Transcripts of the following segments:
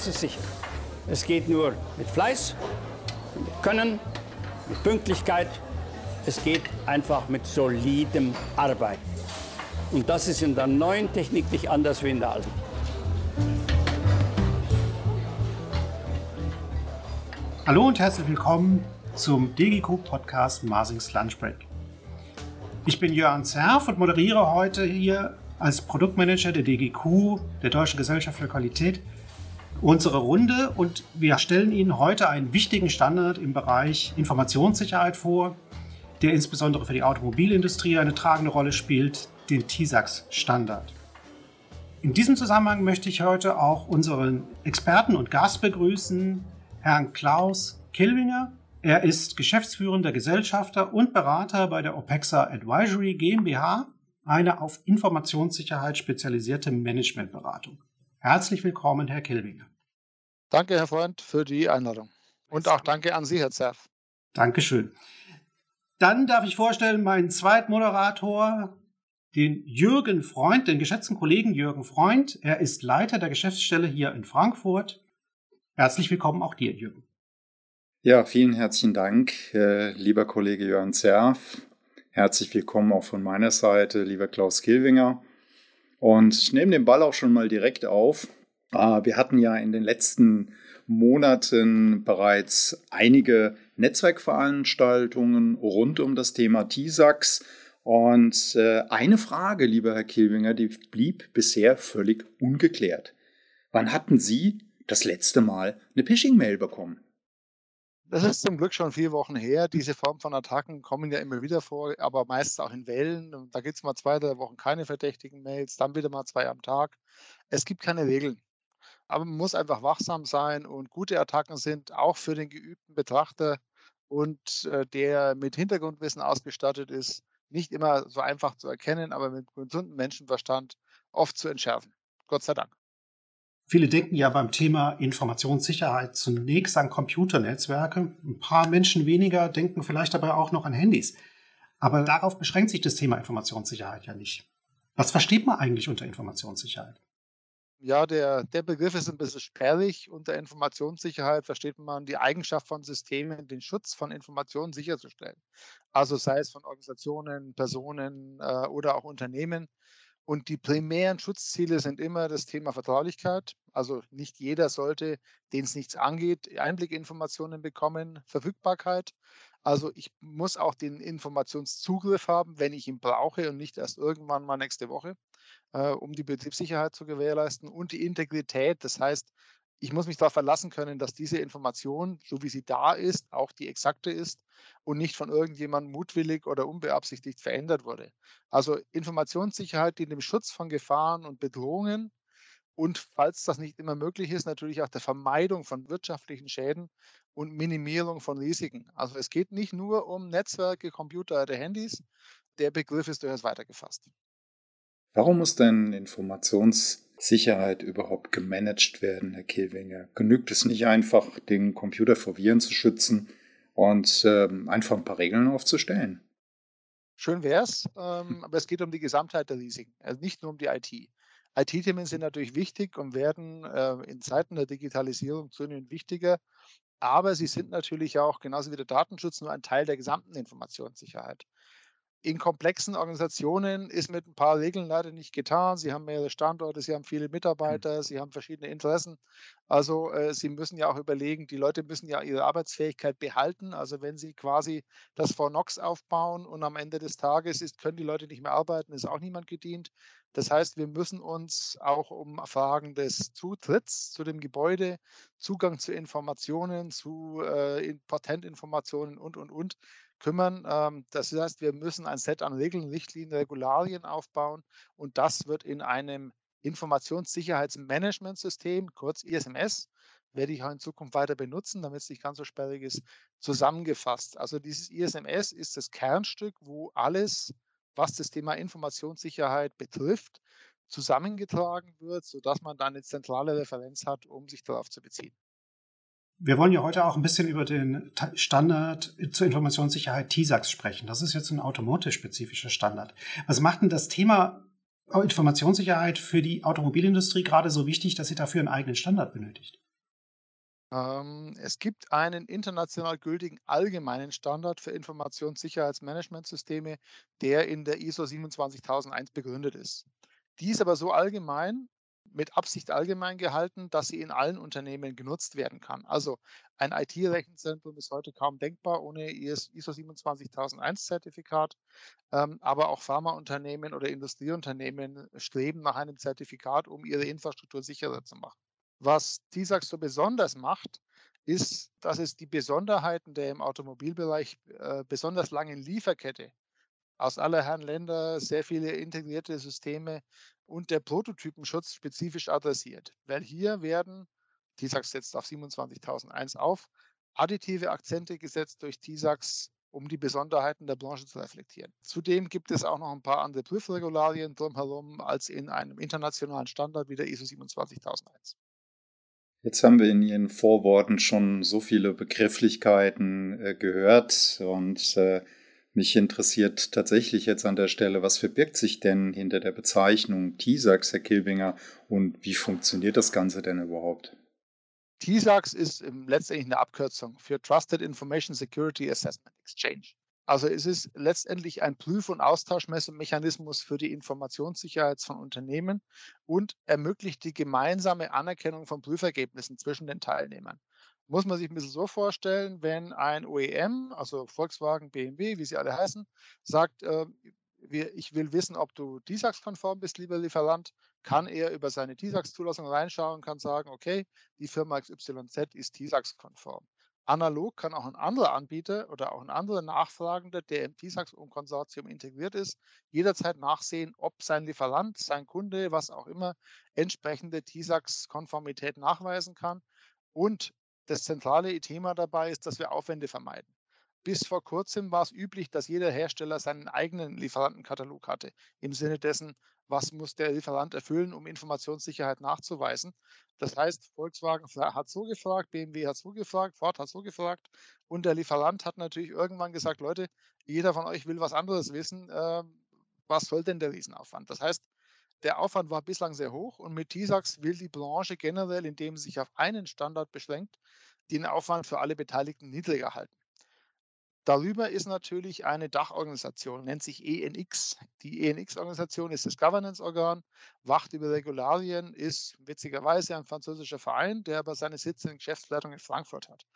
sicher, es geht nur mit Fleiß, mit Können, mit Pünktlichkeit. Es geht einfach mit solidem Arbeiten. Und das ist in der neuen Technik nicht anders wie in der alten. Hallo und herzlich willkommen zum DGQ Podcast Marsings Lunchbreak. Ich bin Jörn Zerf und moderiere heute hier als Produktmanager der DGQ, der Deutschen Gesellschaft für Qualität, unsere Runde und wir stellen Ihnen heute einen wichtigen Standard im Bereich Informationssicherheit vor, der insbesondere für die Automobilindustrie eine tragende Rolle spielt, den TISAX-Standard. In diesem Zusammenhang möchte ich heute auch unseren Experten und Gast begrüßen, Herrn Klaus Kilwinger. Er ist geschäftsführender Gesellschafter und Berater bei der OPEXA Advisory GmbH, eine auf Informationssicherheit spezialisierte Managementberatung. Herzlich willkommen, Herr Kilwinger. Danke, Herr Freund, für die Einladung. Und auch danke an Sie, Herr Zerf. Dankeschön. Dann darf ich vorstellen, meinen Zweitmoderator, den Jürgen Freund, den geschätzten Kollegen Jürgen Freund. Er ist Leiter der Geschäftsstelle hier in Frankfurt. Herzlich willkommen auch dir, Jürgen. Ja, vielen herzlichen Dank, äh, lieber Kollege Jörn Zerf. Herzlich willkommen auch von meiner Seite, lieber Klaus Kilwinger. Und ich nehme den Ball auch schon mal direkt auf. Wir hatten ja in den letzten Monaten bereits einige Netzwerkveranstaltungen rund um das Thema TISAX. Und äh, eine Frage, lieber Herr Kilwinger, die blieb bisher völlig ungeklärt. Wann hatten Sie das letzte Mal eine Phishing-Mail bekommen? Das ist zum Glück schon vier Wochen her. Diese Form von Attacken kommen ja immer wieder vor, aber meist auch in Wellen. Da gibt es mal zwei, drei Wochen keine verdächtigen Mails, dann wieder mal zwei am Tag. Es gibt keine Regeln. Aber man muss einfach wachsam sein und gute Attacken sind auch für den geübten Betrachter und äh, der mit Hintergrundwissen ausgestattet ist, nicht immer so einfach zu erkennen, aber mit gesundem Menschenverstand oft zu entschärfen. Gott sei Dank. Viele denken ja beim Thema Informationssicherheit zunächst an Computernetzwerke. Ein paar Menschen weniger denken vielleicht dabei auch noch an Handys. Aber darauf beschränkt sich das Thema Informationssicherheit ja nicht. Was versteht man eigentlich unter Informationssicherheit? Ja, der, der Begriff ist ein bisschen sperrig. Unter Informationssicherheit versteht man die Eigenschaft von Systemen, den Schutz von Informationen sicherzustellen. Also sei es von Organisationen, Personen äh, oder auch Unternehmen. Und die primären Schutzziele sind immer das Thema Vertraulichkeit. Also nicht jeder sollte, den es nichts angeht, Einblickinformationen bekommen, Verfügbarkeit. Also ich muss auch den Informationszugriff haben, wenn ich ihn brauche und nicht erst irgendwann mal nächste Woche, äh, um die Betriebssicherheit zu gewährleisten. Und die Integrität, das heißt, ich muss mich darauf verlassen können, dass diese Information, so wie sie da ist, auch die exakte ist und nicht von irgendjemandem mutwillig oder unbeabsichtigt verändert wurde. Also Informationssicherheit dient dem Schutz von Gefahren und Bedrohungen und falls das nicht immer möglich ist, natürlich auch der Vermeidung von wirtschaftlichen Schäden und Minimierung von Risiken. Also es geht nicht nur um Netzwerke, Computer oder Handys. Der Begriff ist durchaus weitergefasst. Warum muss denn Informationssicherheit überhaupt gemanagt werden, Herr Kehlwinger? Genügt es nicht einfach, den Computer vor Viren zu schützen und ähm, einfach ein paar Regeln aufzustellen? Schön wäre es, ähm, aber es geht um die Gesamtheit der Risiken, also nicht nur um die IT. IT-Themen sind natürlich wichtig und werden äh, in Zeiten der Digitalisierung zunehmend wichtiger, aber sie sind natürlich auch genauso wie der Datenschutz nur ein Teil der gesamten Informationssicherheit in komplexen Organisationen ist mit ein paar Regeln leider nicht getan. Sie haben mehrere Standorte, sie haben viele hm. Mitarbeiter, sie haben verschiedene Interessen. Also äh, sie müssen ja auch überlegen, die Leute müssen ja ihre Arbeitsfähigkeit behalten. Also wenn sie quasi das vor Nox aufbauen und am Ende des Tages ist, können die Leute nicht mehr arbeiten, ist auch niemand gedient. Das heißt, wir müssen uns auch um Fragen des Zutritts zu dem Gebäude, Zugang zu Informationen, zu äh, Patentinformationen und, und, und kümmern. Ähm, das heißt, wir müssen ein Set an Regeln, Richtlinien, Regularien aufbauen und das wird in einem Informationssicherheitsmanagementsystem, kurz ISMS, werde ich auch in Zukunft weiter benutzen, damit es nicht ganz so sperrig ist, zusammengefasst. Also dieses ISMS ist das Kernstück, wo alles, was das Thema Informationssicherheit betrifft, zusammengetragen wird, sodass man dann eine zentrale Referenz hat, um sich darauf zu beziehen. Wir wollen ja heute auch ein bisschen über den Standard zur Informationssicherheit TISAX sprechen. Das ist jetzt ein automotive-spezifischer Standard. Was macht denn das Thema Informationssicherheit für die Automobilindustrie gerade so wichtig, dass sie dafür einen eigenen Standard benötigt? Ähm, es gibt einen international gültigen allgemeinen Standard für Informationssicherheitsmanagementsysteme, der in der ISO 27001 begründet ist. Die ist aber so allgemein, mit Absicht allgemein gehalten, dass sie in allen Unternehmen genutzt werden kann. Also ein IT-Rechenzentrum ist heute kaum denkbar ohne ISO 27001 Zertifikat, ähm, aber auch Pharmaunternehmen oder Industrieunternehmen streben nach einem Zertifikat, um ihre Infrastruktur sicherer zu machen. Was TISAX so besonders macht, ist, dass es die Besonderheiten der im Automobilbereich äh, besonders langen Lieferkette aus aller Herren Länder sehr viele integrierte Systeme und der Prototypenschutz spezifisch adressiert. Weil hier werden, TISAX setzt auf 27.001 auf, additive Akzente gesetzt durch TISAX, um die Besonderheiten der Branche zu reflektieren. Zudem gibt es auch noch ein paar andere Prüfregularien drumherum als in einem internationalen Standard wie der ISO 27001. Jetzt haben wir in Ihren Vorworten schon so viele Begrifflichkeiten äh, gehört und äh, mich interessiert tatsächlich jetzt an der Stelle, was verbirgt sich denn hinter der Bezeichnung TISAX, Herr Kilbinger, und wie funktioniert das Ganze denn überhaupt? TISAX ist letztendlich eine Abkürzung für Trusted Information Security Assessment Exchange. Also es ist letztendlich ein Prüf- und Austauschmechanismus für die Informationssicherheit von Unternehmen und ermöglicht die gemeinsame Anerkennung von Prüfergebnissen zwischen den Teilnehmern. Muss man sich ein bisschen so vorstellen, wenn ein OEM, also Volkswagen, BMW, wie sie alle heißen, sagt, äh, wir, ich will wissen, ob du TISAX-konform bist, lieber Lieferant, kann er über seine TISAX-Zulassung reinschauen und kann sagen, okay, die Firma XYZ ist TISAX-konform. Analog kann auch ein anderer Anbieter oder auch ein anderer Nachfragender, der im TISAX-Konsortium integriert ist, jederzeit nachsehen, ob sein Lieferant, sein Kunde, was auch immer, entsprechende TISAX-Konformität nachweisen kann. Und das zentrale Thema dabei ist, dass wir Aufwände vermeiden. Bis vor kurzem war es üblich, dass jeder Hersteller seinen eigenen Lieferantenkatalog hatte, im Sinne dessen, was muss der Lieferant erfüllen, um Informationssicherheit nachzuweisen. Das heißt, Volkswagen hat so gefragt, BMW hat so gefragt, Ford hat so gefragt und der Lieferant hat natürlich irgendwann gesagt, Leute, jeder von euch will was anderes wissen. Äh, was soll denn der Riesenaufwand? Das heißt, der Aufwand war bislang sehr hoch und mit TISAX will die Branche generell, indem sie sich auf einen Standard beschränkt, den Aufwand für alle Beteiligten niedriger halten. Darüber ist natürlich eine Dachorganisation, nennt sich ENX. Die ENX-Organisation ist das Governance-Organ, wacht über Regularien, ist witzigerweise ein französischer Verein, der aber seine Sitze in Geschäftsleitung in Frankfurt hat.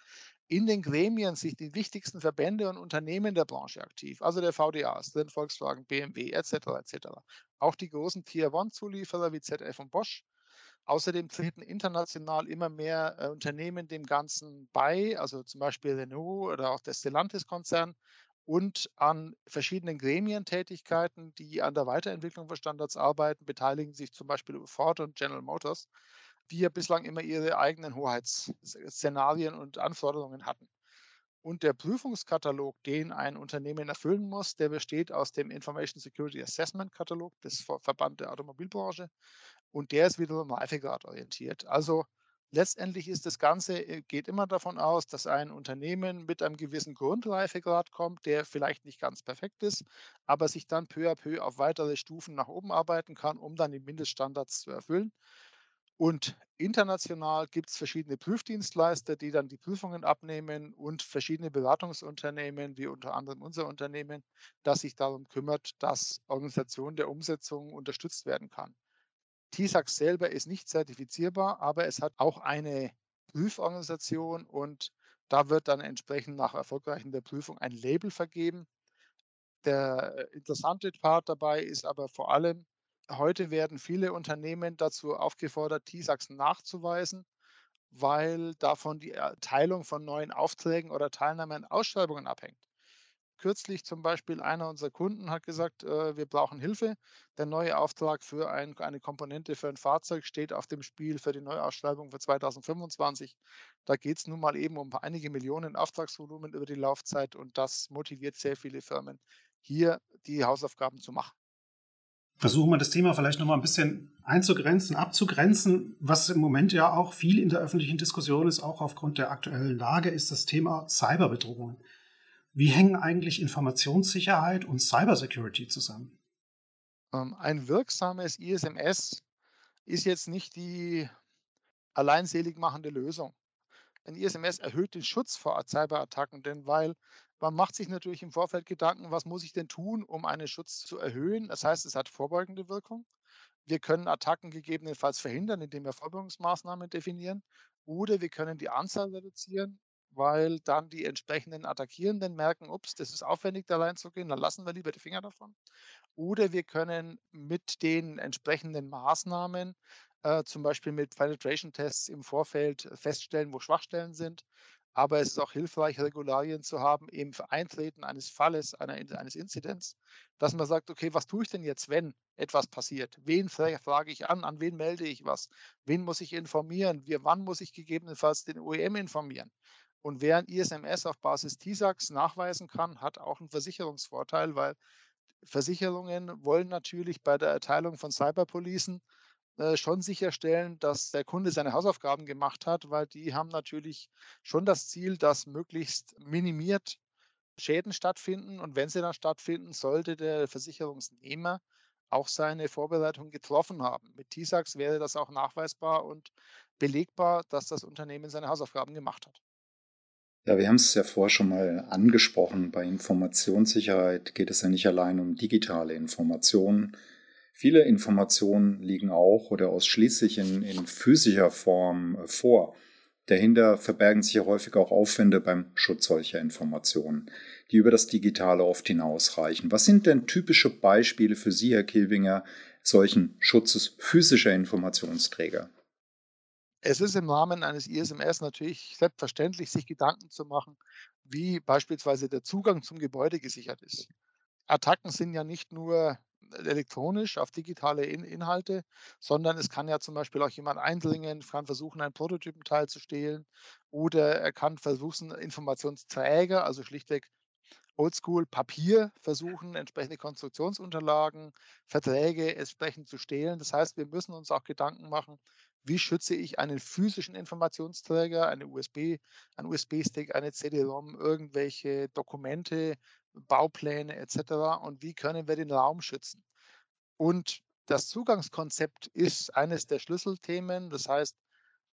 In den Gremien sind die wichtigsten Verbände und Unternehmen der Branche aktiv, also der den Volkswagen, BMW etc. etc. Auch die großen Tier-One-Zulieferer wie ZF und Bosch Außerdem treten international immer mehr äh, Unternehmen dem Ganzen bei, also zum Beispiel Renault oder auch der Stellantis-Konzern und an verschiedenen Gremientätigkeiten, die an der Weiterentwicklung von Standards arbeiten, beteiligen sich zum Beispiel Ford und General Motors, die ja bislang immer ihre eigenen Hoheitsszenarien und Anforderungen hatten. Und der Prüfungskatalog, den ein Unternehmen erfüllen muss, der besteht aus dem Information Security Assessment Katalog des Verband der Automobilbranche und der ist wiederum Reifegrad orientiert. Also letztendlich ist das Ganze, äh, geht immer davon aus, dass ein Unternehmen mit einem gewissen Grundreifegrad kommt, der vielleicht nicht ganz perfekt ist, aber sich dann peu à peu auf weitere Stufen nach oben arbeiten kann, um dann die Mindeststandards zu erfüllen. Und international gibt es verschiedene Prüfdienstleister, die dann die Prüfungen abnehmen und verschiedene Beratungsunternehmen, wie unter anderem unser Unternehmen, das sich darum kümmert, dass Organisation der Umsetzung unterstützt werden kann. TISAX selber ist nicht zertifizierbar, aber es hat auch eine Prüforganisation und da wird dann entsprechend nach Erfolgreichen der Prüfung ein Label vergeben. Der interessante Part dabei ist aber vor allem, heute werden viele Unternehmen dazu aufgefordert, TISAX nachzuweisen, weil davon die Erteilung von neuen Aufträgen oder Teilnahme an Ausschreibungen abhängt kürzlich zum Beispiel einer unserer Kunden hat gesagt, äh, wir brauchen Hilfe. Der neue Auftrag für ein, eine Komponente für ein Fahrzeug steht auf dem Spiel für die Neuausschreibung für 2025. Da geht es nun mal eben um einige Millionen Auftragsvolumen über die Laufzeit und das motiviert sehr viele Firmen, hier die Hausaufgaben zu machen. Versuchen wir das Thema vielleicht nochmal ein bisschen einzugrenzen, abzugrenzen. Was im Moment ja auch viel in der öffentlichen Diskussion ist, auch aufgrund der aktuellen Lage, ist das Thema Cyberbedrohungen. Wie hängen eigentlich Informationssicherheit und Cybersecurity zusammen? Ähm, ein wirksames ISMS ist jetzt nicht die alleinselig machende Lösung. ein ISMS erhöht den Schutz vor Cyberattacken, denn weil man macht sich natürlich im Vorfeld Gedanken, was muss ich denn tun, um einen Schutz zu erhöhen? Das heißt, es hat vorbeugende Wirkung. Wir können Attacken gegebenenfalls verhindern, indem wir Vorbeugungsmaßnahmen definieren. Oder wir können die Anzahl reduzieren, weil dann die entsprechenden Attackierenden merken, ups, das ist aufwendig, da reinzugehen, dann lassen wir lieber die Finger davon. Oder wir können mit den entsprechenden Maßnahmen, äh, zum Beispiel mit Penetration-Tests im Vorfeld feststellen, wo Schwachstellen sind. Aber es ist auch hilfreich, Regularien zu haben, für Eintreten eines Falles, einer, eines Inzidents, dass man sagt, okay, was tue ich denn jetzt, wenn etwas passiert? Wen frage ich an? An wen melde ich was? Wen muss ich informieren? Wie, wann muss ich gegebenenfalls den OEM informieren? Und wer ein ISMS auf Basis TISAX nachweisen kann, hat auch einen Versicherungsvorteil, weil Versicherungen wollen natürlich bei der Erteilung von Cyberpolicen schon sicherstellen, dass der Kunde seine Hausaufgaben gemacht hat, weil die haben natürlich schon das Ziel, dass möglichst minimiert Schäden stattfinden. Und wenn sie dann stattfinden, sollte der Versicherungsnehmer auch seine Vorbereitung getroffen haben. Mit TISAX wäre das auch nachweisbar und belegbar, dass das Unternehmen seine Hausaufgaben gemacht hat. Ja, wir haben es ja vorher schon mal angesprochen. Bei Informationssicherheit geht es ja nicht allein um digitale Informationen. Viele Informationen liegen auch oder ausschließlich in, in physischer Form äh, vor. Dahinter verbergen sich häufig auch Aufwände beim Schutz solcher Informationen, die über das Digitale oft hinausreichen. Was sind denn typische Beispiele für Sie, Herr Kilwinger, solchen Schutzes physischer Informationsträger? Es ist im Rahmen eines ISMS natürlich selbstverständlich, sich Gedanken zu machen, wie beispielsweise der Zugang zum Gebäude gesichert ist. Attacken sind ja nicht nur elektronisch auf digitale In Inhalte, sondern es kann ja zum Beispiel auch jemand eindringen, kann versuchen, einen Prototypenteil zu stehlen oder er kann versuchen, Informationsträger, also schlichtweg Oldschool Papier versuchen, entsprechende Konstruktionsunterlagen, Verträge entsprechend zu stehlen. Das heißt, wir müssen uns auch Gedanken machen, wie schütze ich einen physischen Informationsträger, eine USB, ein USB-Stick, eine CD-ROM, irgendwelche Dokumente, Baupläne etc. und wie können wir den Raum schützen. Und das Zugangskonzept ist eines der Schlüsselthemen. Das heißt,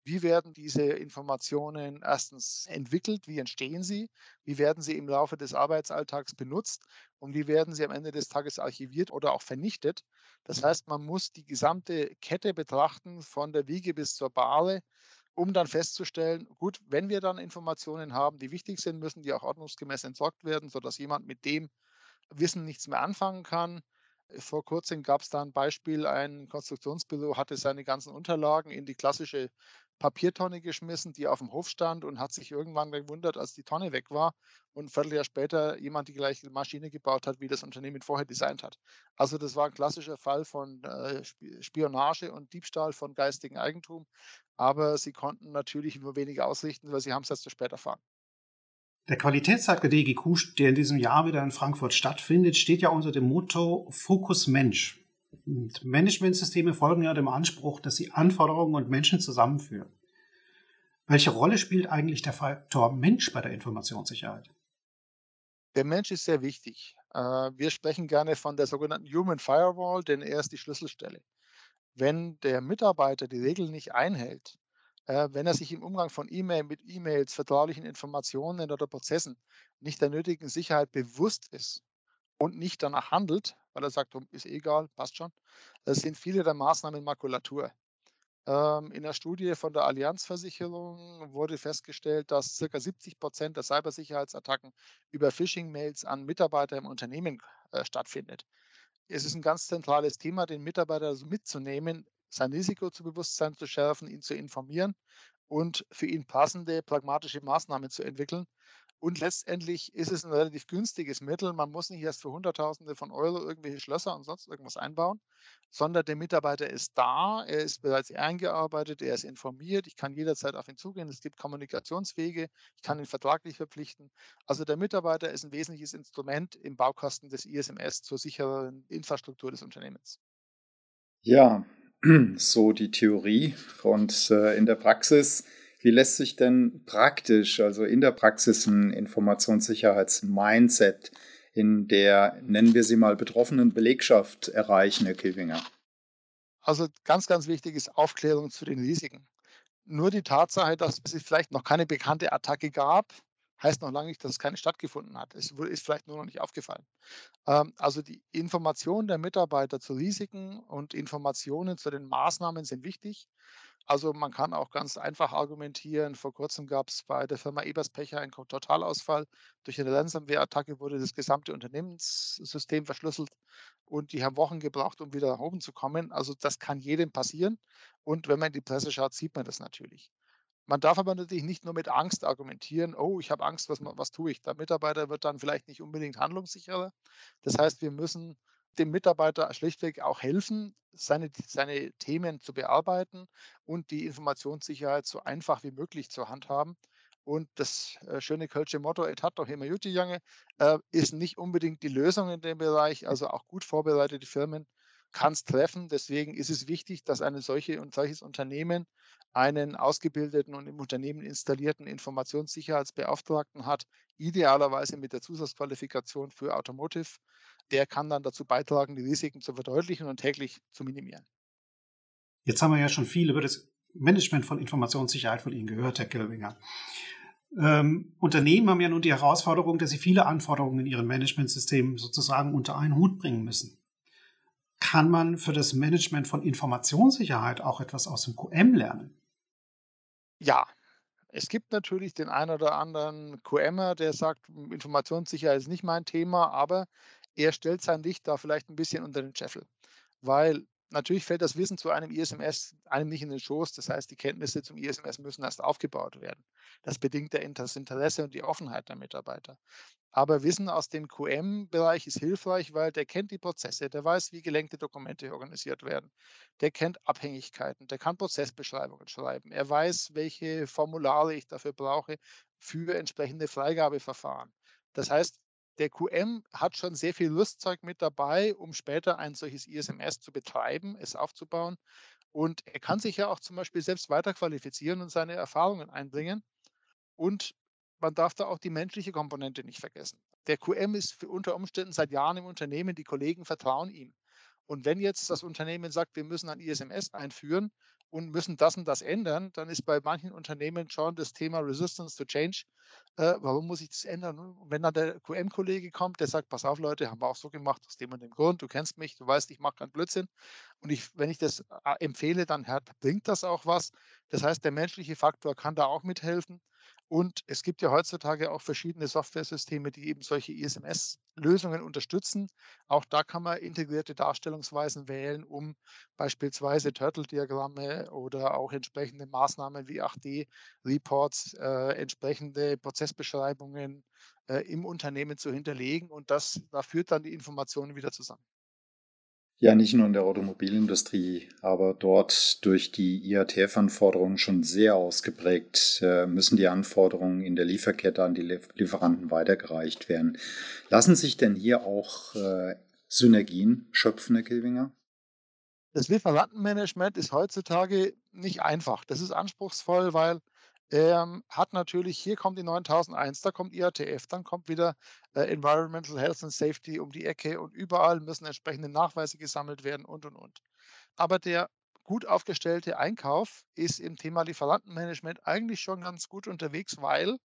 wie werden diese Informationen erstens entwickelt? Wie entstehen sie? Wie werden sie im Laufe des Arbeitsalltags benutzt? Und wie werden sie am Ende des Tages archiviert oder auch vernichtet? Das heißt, man muss die gesamte Kette betrachten, von der Wiege bis zur Bahre, um dann festzustellen, gut, wenn wir dann Informationen haben, die wichtig sind, müssen die auch ordnungsgemäß entsorgt werden, sodass jemand mit dem Wissen nichts mehr anfangen kann. Vor kurzem gab es da ein Beispiel, ein Konstruktionsbüro hatte seine ganzen Unterlagen in die klassische Papiertonne geschmissen, die auf dem Hof stand und hat sich irgendwann gewundert, als die Tonne weg war und ein Vierteljahr später jemand die gleiche Maschine gebaut hat, wie das Unternehmen vorher designt hat. Also das war ein klassischer Fall von äh, Spionage und Diebstahl von geistigem Eigentum, aber sie konnten natürlich nur wenig ausrichten, weil sie haben es erst zu spät erfahren. Der Qualitätstag der DGQ, der in diesem Jahr wieder in Frankfurt stattfindet, steht ja unter dem Motto Fokus Mensch. Und Managementsysteme folgen ja dem Anspruch, dass sie Anforderungen und Menschen zusammenführen. Welche Rolle spielt eigentlich der Faktor Mensch bei der Informationssicherheit? Der Mensch ist sehr wichtig. Äh, wir sprechen gerne von der sogenannten Human Firewall, denn er ist die Schlüsselstelle. Wenn der Mitarbeiter die Regeln nicht einhält, wenn er sich im Umgang von E-Mail mit E-Mails, vertraulichen Informationen oder Prozessen nicht der nötigen Sicherheit bewusst ist und nicht danach handelt, weil er sagt, ist egal, passt schon, das sind viele der Maßnahmen Makulatur. Ähm, in der Studie von der Allianzversicherung wurde festgestellt, dass ca. 70 Prozent der Cybersicherheitsattacken über Phishing-Mails an Mitarbeiter im Unternehmen äh, stattfindet. Es ist ein ganz zentrales Thema, den Mitarbeiter mitzunehmen, sein Risiko zu Bewusstsein zu schärfen, ihn zu informieren und für ihn passende pragmatische Maßnahmen zu entwickeln, und letztendlich ist es ein relativ günstiges Mittel. Man muss nicht erst für Hunderttausende von Euro irgendwelche Schlösser und sonst irgendwas einbauen, sondern der Mitarbeiter ist da, er ist bereits eingearbeitet, er ist informiert, ich kann jederzeit auf ihn zugehen, es gibt Kommunikationswege, ich kann ihn vertraglich verpflichten. Also der Mitarbeiter ist ein wesentliches Instrument im Baukasten des ISMS zur sicheren Infrastruktur des Unternehmens. Ja, so die Theorie und äh, in der Praxis wie lässt sich denn praktisch, also in der Praxis ein Informationssicherheits-Mindset in der, nennen wir sie mal, betroffenen Belegschaft erreichen, Herr Kilwinger? Also ganz, ganz wichtig ist Aufklärung zu den Risiken. Nur die Tatsache, dass es vielleicht noch keine bekannte Attacke gab, heißt noch lange nicht, dass es keine stattgefunden hat. Es ist vielleicht nur noch nicht aufgefallen. Ähm, also die Informationen der Mitarbeiter zu Risiken und Informationen zu den Maßnahmen sind wichtig. Also man kann auch ganz einfach argumentieren. Vor kurzem gab es bei der Firma Eberspecher einen Totalausfall. Durch eine Ransomware-Attacke wurde das gesamte Unternehmenssystem verschlüsselt und die haben Wochen gebraucht, um wieder nach oben zu kommen. Also das kann jedem passieren. Und wenn man in die Presse schaut, sieht man das natürlich. Man darf aber natürlich nicht nur mit Angst argumentieren, oh, ich habe Angst, was, was tue ich? Der Mitarbeiter wird dann vielleicht nicht unbedingt handlungssicherer. Das heißt, wir müssen dem Mitarbeiter schlichtweg auch helfen, seine, seine Themen zu bearbeiten und die Informationssicherheit so einfach wie möglich zur Hand haben. Und das äh, schöne Kölsche Motto, et hat doch immer Jutti Junge, äh, ist nicht unbedingt die Lösung in dem Bereich. Also auch gut vorbereitete Firmen kann es treffen. Deswegen ist es wichtig, dass eine solche und solches Unternehmen einen ausgebildeten und im Unternehmen installierten Informationssicherheitsbeauftragten hat, idealerweise mit der Zusatzqualifikation für Automotive. Der kann dann dazu beitragen, die Risiken zu verdeutlichen und täglich zu minimieren. Jetzt haben wir ja schon viel über das Management von Informationssicherheit von Ihnen gehört, Herr Kilwinger. Ähm, Unternehmen haben ja nun die Herausforderung, dass sie viele Anforderungen in ihren Managementsystemen sozusagen unter einen Hut bringen müssen. Kann man für das Management von Informationssicherheit auch etwas aus dem QM lernen? Ja, es gibt natürlich den einen oder anderen QMer, der sagt, Informationssicherheit ist nicht mein Thema, aber er stellt sein Licht da vielleicht ein bisschen unter den Scheffel. Weil natürlich fällt das Wissen zu einem ISMS einem nicht in den Schoß. Das heißt, die Kenntnisse zum ISMS müssen erst aufgebaut werden. Das bedingt das Interesse und die Offenheit der Mitarbeiter. Aber Wissen aus dem QM-Bereich ist hilfreich, weil der kennt die Prozesse, der weiß, wie gelenkte Dokumente organisiert werden, der kennt Abhängigkeiten, der kann Prozessbeschreibungen schreiben, er weiß, welche Formulare ich dafür brauche für entsprechende Freigabeverfahren. Das heißt, der QM hat schon sehr viel Rüstzeug mit dabei, um später ein solches ISMS zu betreiben, es aufzubauen. Und er kann sich ja auch zum Beispiel selbst weiterqualifizieren und seine Erfahrungen einbringen. Und man darf da auch die menschliche Komponente nicht vergessen. Der QM ist für unter Umständen seit Jahren im Unternehmen, die Kollegen vertrauen ihm. Und wenn jetzt das Unternehmen sagt, wir müssen ein ISMS einführen und müssen das und das ändern, dann ist bei manchen Unternehmen schon das Thema Resistance to Change. Äh, warum muss ich das ändern? Und wenn dann der QM-Kollege kommt, der sagt, pass auf Leute, haben wir auch so gemacht, aus dem und dem Grund, du kennst mich, du weißt, ich mache keinen Blödsinn. Und ich, wenn ich das äh, empfehle, dann bringt das auch was. Das heißt, der menschliche Faktor kann da auch mithelfen. Und es gibt ja heutzutage auch verschiedene Softwaresysteme, die eben solche ISMS-Lösungen unterstützen. Auch da kann man integrierte Darstellungsweisen wählen, um beispielsweise Turtle-Diagramme oder auch entsprechende Maßnahmen wie 8D-Reports, äh, entsprechende Prozessbeschreibungen äh, im Unternehmen zu hinterlegen. Und das, da führt dann die Informationen wieder zusammen. Ja, nicht nur in der Automobilindustrie, aber dort durch die IATF-Anforderungen schon sehr ausgeprägt äh, müssen die Anforderungen in der Lieferkette an die Lieferanten weitergereicht werden. Lassen sich denn hier auch äh, Synergien schöpfen, Herr Kilwinger? Das Lieferantenmanagement ist heutzutage nicht einfach. Das ist anspruchsvoll, weil ähm, hat natürlich, hier kommt die 9001, da kommt IATF, dann kommt wieder äh, Environmental Health and Safety um die Ecke und überall müssen entsprechende Nachweise gesammelt werden und, und, und. Aber der gut aufgestellte Einkauf ist im Thema Lieferantenmanagement eigentlich schon ganz gut unterwegs, weil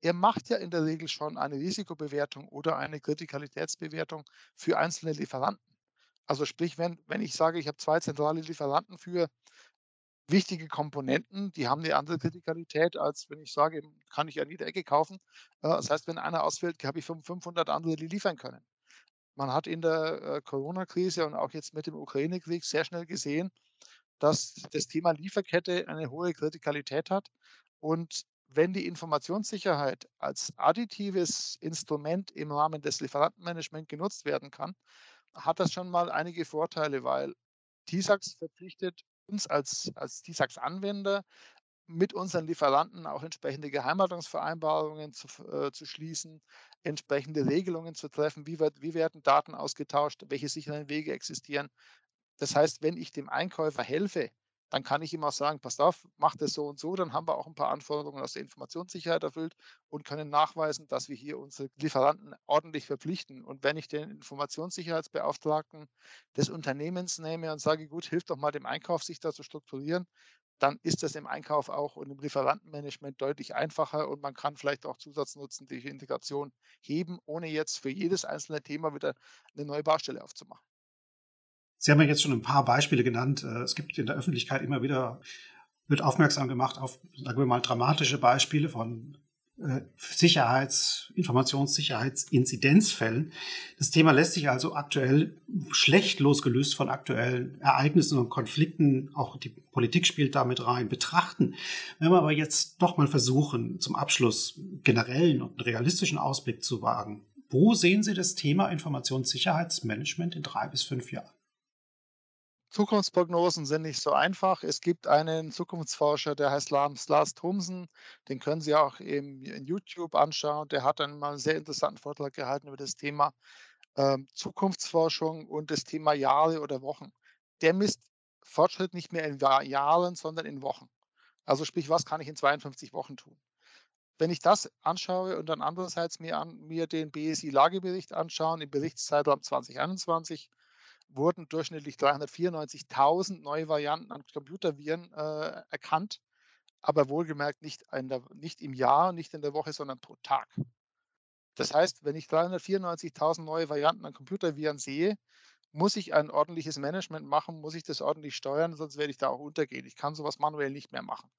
er macht ja in der Regel schon eine Risikobewertung oder eine Kritikalitätsbewertung für einzelne Lieferanten. Also sprich, wenn, wenn ich sage, ich habe zwei zentrale Lieferanten für wichtige Komponenten, die haben eine andere Kritikalität, als wenn ich sage, kann ich an jeder Ecke kaufen. Äh, das heißt, wenn einer ausfällt, habe ich 500 andere, die liefern können. Man hat in der äh, Corona-Krise und auch jetzt mit dem Ukraine-Krieg sehr schnell gesehen, dass das Thema Lieferkette eine hohe Kritikalität hat. Und wenn die Informationssicherheit als additives Instrument im Rahmen des Lieferantenmanagements genutzt werden kann, hat das schon mal einige Vorteile, weil TISAX verpflichtet uns als, als TISAX-Anwender mit unseren Lieferanten auch entsprechende Geheimhaltungsvereinbarungen zu, äh, zu schließen, entsprechende Regelungen zu treffen, wie, wird, wie werden Daten ausgetauscht, welche sicheren Wege existieren. Das heißt, wenn ich dem Einkäufer helfe, dann kann ich ihm auch sagen, passt auf, macht es so und so, dann haben wir auch ein paar Anforderungen aus der Informationssicherheit erfüllt und können nachweisen, dass wir hier unsere Lieferanten ordentlich verpflichten. Und wenn ich den Informationssicherheitsbeauftragten des Unternehmens nehme und sage, gut, hilf doch mal dem Einkauf, sich da zu strukturieren, dann ist das im Einkauf auch und im Lieferantenmanagement deutlich einfacher und man kann vielleicht auch Zusatznutzen durch Integration heben, ohne jetzt für jedes einzelne Thema wieder eine neue Baustelle aufzumachen. Sie haben ja jetzt schon ein paar Beispiele genannt. Äh, es gibt in der Öffentlichkeit immer wieder, wird aufmerksam gemacht auf, sagen wir mal, dramatische Beispiele von äh, Sicherheits-, Informationssicherheitsinzidenzfällen. Das Thema lässt sich also aktuell schlecht losgelöst von aktuellen Ereignissen und Konflikten, auch die Politik spielt damit rein, betrachten. Wenn wir aber jetzt doch mal versuchen, zum Abschluss generellen und realistischen Ausblick zu wagen, wo sehen Sie das Thema Informationssicherheitsmanagement in drei bis fünf Jahren? Zukunftsprognosen sind nicht so einfach. Es gibt einen Zukunftsforscher, der heißt Lars Thomsen. Den können Sie auch im, in YouTube anschauen. Der hat dann mal einen sehr interessanten Vortrag gehalten über das Thema ähm, Zukunftsforschung und das Thema Jahre oder Wochen. Der misst Fortschritt nicht mehr in Jahren, sondern in Wochen. Also sprich, was kann ich in 52 Wochen tun? Wenn ich das anschaue und dann andererseits mir, an, mir den BSI-Lagebericht anschaue, im Berichtszeitraum 2021, wurden durchschnittlich 394.000 neue Varianten an Computerviren äh, erkannt, aber wohlgemerkt nicht, der, nicht im Jahr, nicht in der Woche, sondern pro Tag. Das heißt, wenn ich 394.000 neue Varianten an Computerviren sehe, muss ich ein ordentliches Management machen, muss ich das ordentlich steuern, sonst werde ich da auch untergehen. Ich kann sowas manuell nicht mehr machen.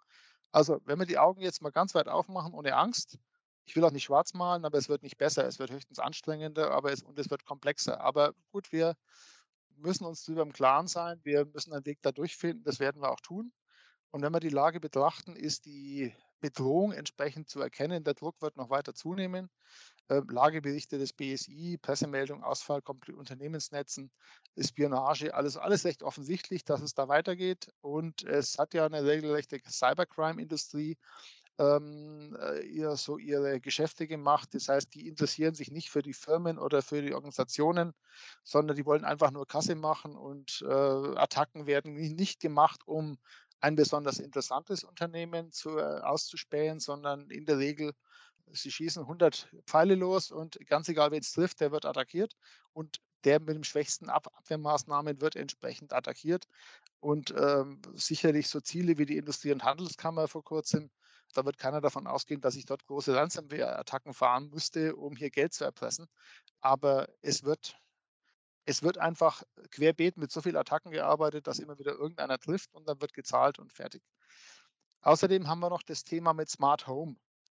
Also, wenn wir die Augen jetzt mal ganz weit aufmachen, ohne Angst, ich will auch nicht schwarz malen, aber es wird nicht besser, es wird höchstens anstrengender aber es, und es wird komplexer. Aber gut, wir müssen uns darüber im Klaren sein, wir müssen einen Weg da durchfinden, das werden wir auch tun. Und wenn wir die Lage betrachten, ist die Bedrohung entsprechend zu erkennen. Der Druck wird noch weiter zunehmen. Äh, Lageberichte des BSI, Pressemeldung, Ausfall Unternehmensnetzen, Spionage, alles, alles recht offensichtlich, dass es da weitergeht. Und es hat ja eine regelrechte Cybercrime-Industrie ähm, äh, ihr, so ihre Geschäfte gemacht. Das heißt, die interessieren sich nicht für die Firmen oder für die Organisationen, sondern die wollen einfach nur Kasse machen und äh, Attacken werden nicht gemacht, um ein besonders interessantes Unternehmen zu, äh, auszuspähen, sondern in der Regel, sie schießen 100 Pfeile los und ganz egal, wen es trifft, der wird attackiert und der mit dem schwächsten Ab Abwehrmaßnahmen wird entsprechend attackiert. Und ähm, sicherlich so Ziele wie die Industrie- und Handelskammer vor kurzem da wird keiner davon ausgehen, dass ich dort große Ransomware-Attacken fahren müsste, um hier Geld zu erpressen. Aber es wird, es wird einfach querbeet mit so vielen Attacken gearbeitet, dass immer wieder irgendeiner trifft und dann wird gezahlt und fertig. Außerdem haben wir noch das Thema mit Smart Home.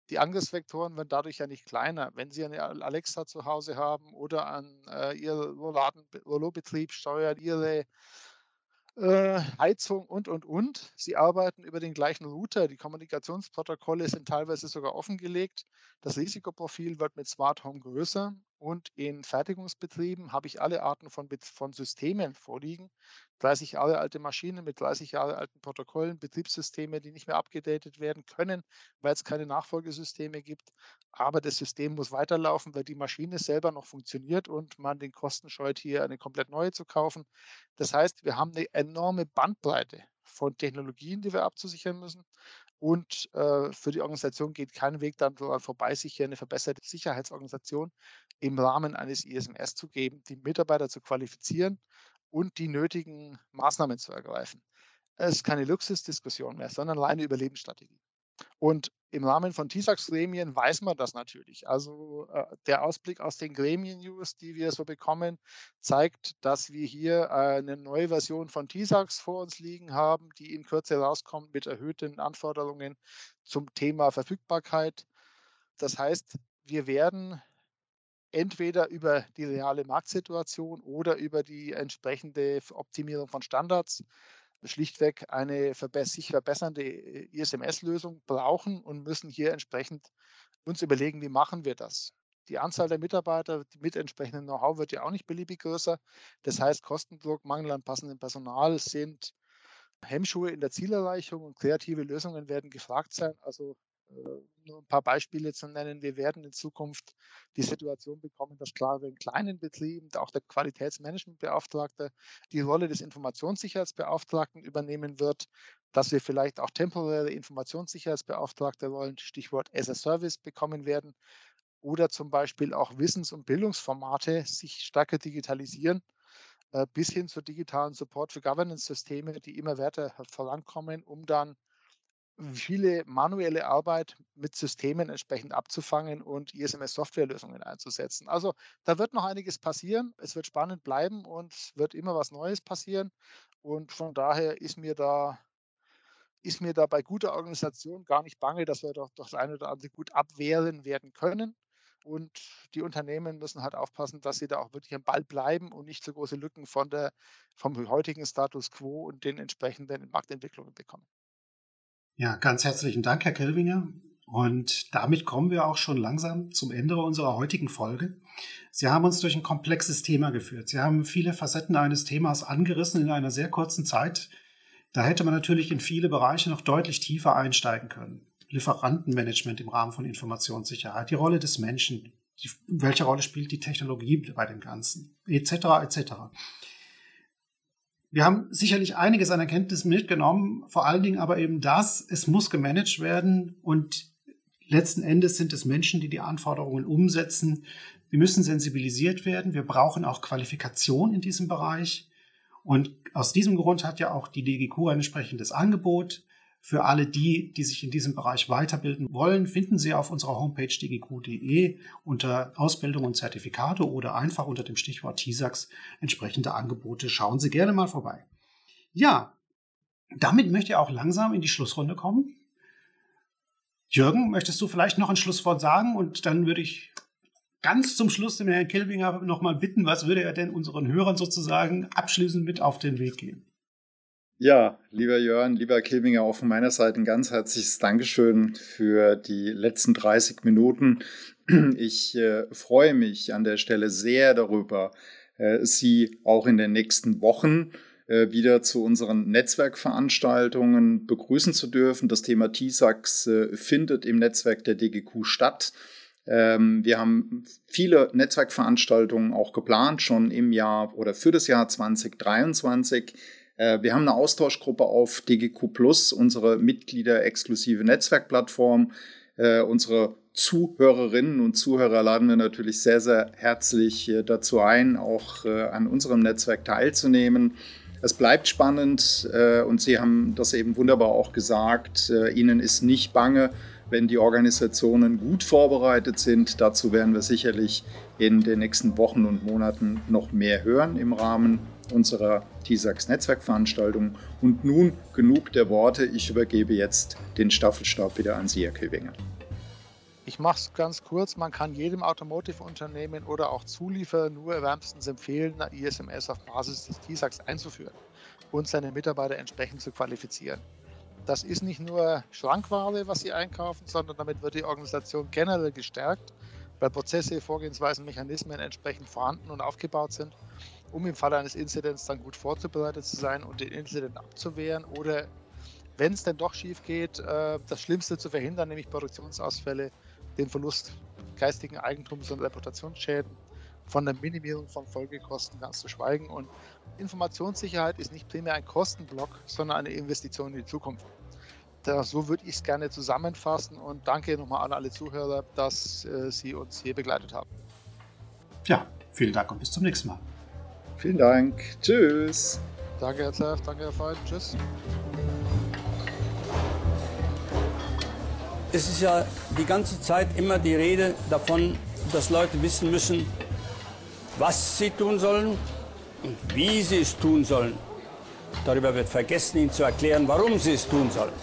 Die Angriffsvektoren werden dadurch ja nicht kleiner. Wenn Sie eine Alexa zu Hause haben oder an äh, Ihr Rollobetrieb steuern, Ihre äh, Heizung und, und, und. Sie arbeiten über den gleichen Router. Die Kommunikationsprotokolle sind teilweise sogar offengelegt. Das Risikoprofil wird mit Smart Home größer und in Fertigungsbetrieben habe ich alle Arten von, von Systemen vorliegen. 30 Jahre alte Maschinen mit 30 Jahre alten Protokollen, Betriebssysteme, die nicht mehr abgedatet werden können, weil es keine Nachfolgesysteme gibt. Aber das System muss weiterlaufen, weil die Maschine selber noch funktioniert und man den Kosten scheut, hier eine komplett neue zu kaufen. Das heißt, wir haben eine enorme Bandbreite von Technologien, die wir abzusichern müssen. Und äh, für die Organisation geht kein Weg dann vorbei, sich hier eine verbesserte Sicherheitsorganisation im Rahmen eines ISMS zu geben, die Mitarbeiter zu qualifizieren und die nötigen Maßnahmen zu ergreifen. Es ist keine Luxusdiskussion mehr, sondern eine Überlebensstrategie. Und im Rahmen von TISAX-Gremien weiß man das natürlich. Also äh, der Ausblick aus den Gremien-News, die wir so bekommen, zeigt, dass wir hier äh, eine neue Version von TISAX vor uns liegen haben, die in Kürze rauskommt mit erhöhten Anforderungen zum Thema Verfügbarkeit. Das heißt, wir werden entweder über die reale Marktsituation oder über die entsprechende Optimierung von Standards schlichtweg eine sich verbessernde äh, ISMS-Lösung brauchen und müssen hier entsprechend uns überlegen, wie machen wir das. Die Anzahl der Mitarbeiter mit entsprechendem Know-how wird ja auch nicht beliebig größer. Das heißt, Kostendruck, Mangel an passendem Personal sind Hemmschuhe in der Zielerreichung und kreative Lösungen werden gefragt sein. Also nur ein paar Beispiele zu nennen. Wir werden in Zukunft die Situation bekommen, dass klar in kleinen Betrieben auch der Qualitätsmanagementbeauftragte die Rolle des Informationssicherheitsbeauftragten übernehmen wird, dass wir vielleicht auch temporäre Informationssicherheitsbeauftragte Rollen, Stichwort as a Service, bekommen werden oder zum Beispiel auch Wissens- und Bildungsformate sich stärker digitalisieren äh, bis hin zu digitalen Support für Governance-Systeme, die immer weiter vorankommen, um dann viele manuelle Arbeit mit Systemen entsprechend abzufangen und ISMS-Softwarelösungen einzusetzen. Also da wird noch einiges passieren. Es wird spannend bleiben und wird immer was Neues passieren. Und von daher ist mir da ist mir da bei guter Organisation gar nicht bange, dass wir doch das eine oder andere gut abwehren werden können. Und die Unternehmen müssen halt aufpassen, dass sie da auch wirklich am Ball bleiben und nicht so große Lücken von der, vom heutigen Status quo und den entsprechenden Marktentwicklungen bekommen. Ja, ganz herzlichen Dank, Herr Kelvinger. Und damit kommen wir auch schon langsam zum Ende unserer heutigen Folge. Sie haben uns durch ein komplexes Thema geführt. Sie haben viele Facetten eines Themas angerissen in einer sehr kurzen Zeit. Da hätte man natürlich in viele Bereiche noch deutlich tiefer einsteigen können. Lieferantenmanagement im Rahmen von Informationssicherheit, die Rolle des Menschen, die, welche Rolle spielt die Technologie bei dem Ganzen, etc. etc. Wir haben sicherlich einiges an Erkenntnissen mitgenommen, vor allen Dingen aber eben das, es muss gemanagt werden und letzten Endes sind es Menschen, die die Anforderungen umsetzen. Wir müssen sensibilisiert werden. Wir brauchen auch Qualifikation in diesem Bereich. Und aus diesem Grund hat ja auch die DGQ ein entsprechendes Angebot. Für alle die, die sich in diesem Bereich weiterbilden wollen, finden Sie auf unserer Homepage dgq.de unter Ausbildung und Zertifikate oder einfach unter dem Stichwort TISAX entsprechende Angebote. Schauen Sie gerne mal vorbei. Ja, damit möchte ich auch langsam in die Schlussrunde kommen. Jürgen, möchtest du vielleicht noch ein Schlusswort sagen? Und dann würde ich ganz zum Schluss den Herrn Kilbinger nochmal bitten, was würde er denn unseren Hörern sozusagen abschließend mit auf den Weg geben? Ja, lieber Jörn, lieber Kilbinger, auch von meiner Seite ein ganz herzliches Dankeschön für die letzten 30 Minuten. Ich äh, freue mich an der Stelle sehr darüber, äh, Sie auch in den nächsten Wochen äh, wieder zu unseren Netzwerkveranstaltungen begrüßen zu dürfen. Das Thema TISAX äh, findet im Netzwerk der DGQ statt. Ähm, wir haben viele Netzwerkveranstaltungen auch geplant, schon im Jahr oder für das Jahr 2023. Äh, wir haben eine Austauschgruppe auf DGQ Plus, unsere Mitglieder-exklusive Netzwerkplattform. Äh, unsere Zuhörerinnen und Zuhörer laden wir natürlich sehr, sehr herzlich äh, dazu ein, auch an unserem Netzwerk teilzunehmen. Es bleibt spannend und Sie haben das eben wunderbar auch gesagt. Ihnen ist nicht bange, wenn die Organisationen gut vorbereitet sind. Dazu werden wir sicherlich in den nächsten Wochen und Monaten noch mehr hören im Rahmen unserer TISAX Netzwerkveranstaltung. Und nun genug der Worte. Ich übergebe jetzt den Staffelstab wieder an Sie, Herr Kilwinger. Ich mache es ganz kurz. Man kann jedem Automotive-Unternehmen oder auch Zulieferer nur wärmstens empfehlen, eine ISMS auf Basis des TISAX einzuführen und seine Mitarbeiter entsprechend zu qualifizieren. Das ist nicht nur Schrankware, was sie einkaufen, sondern damit wird die Organisation generell gestärkt, weil Prozesse, Vorgehensweisen, Mechanismen entsprechend vorhanden und aufgebaut sind um im Falle eines Inzidents dann gut vorzubereitet zu sein und den Inzident abzuwehren oder wenn es denn doch schief geht, äh, das Schlimmste zu verhindern, nämlich Produktionsausfälle, den Verlust geistigen Eigentums und Reputationsschäden, von der Minimierung von Folgekosten ganz zu schweigen. Und Informationssicherheit ist nicht primär ein Kostenblock, sondern eine Investition in die Zukunft. So würde ich es gerne zusammenfassen und danke nochmal an alle Zuhörer, dass äh, Sie uns hier begleitet haben. Ja, vielen Dank und bis zum nächsten Mal. Vielen Dank. Tschüss. Danke, Herr Zerf. Danke, Herr Feind. Tschüss. Es ist ja die ganze Zeit immer die Rede davon, dass Leute wissen müssen, was sie tun sollen und wie sie es tun sollen. Darüber wird vergessen, ihnen zu erklären, warum sie es tun sollen.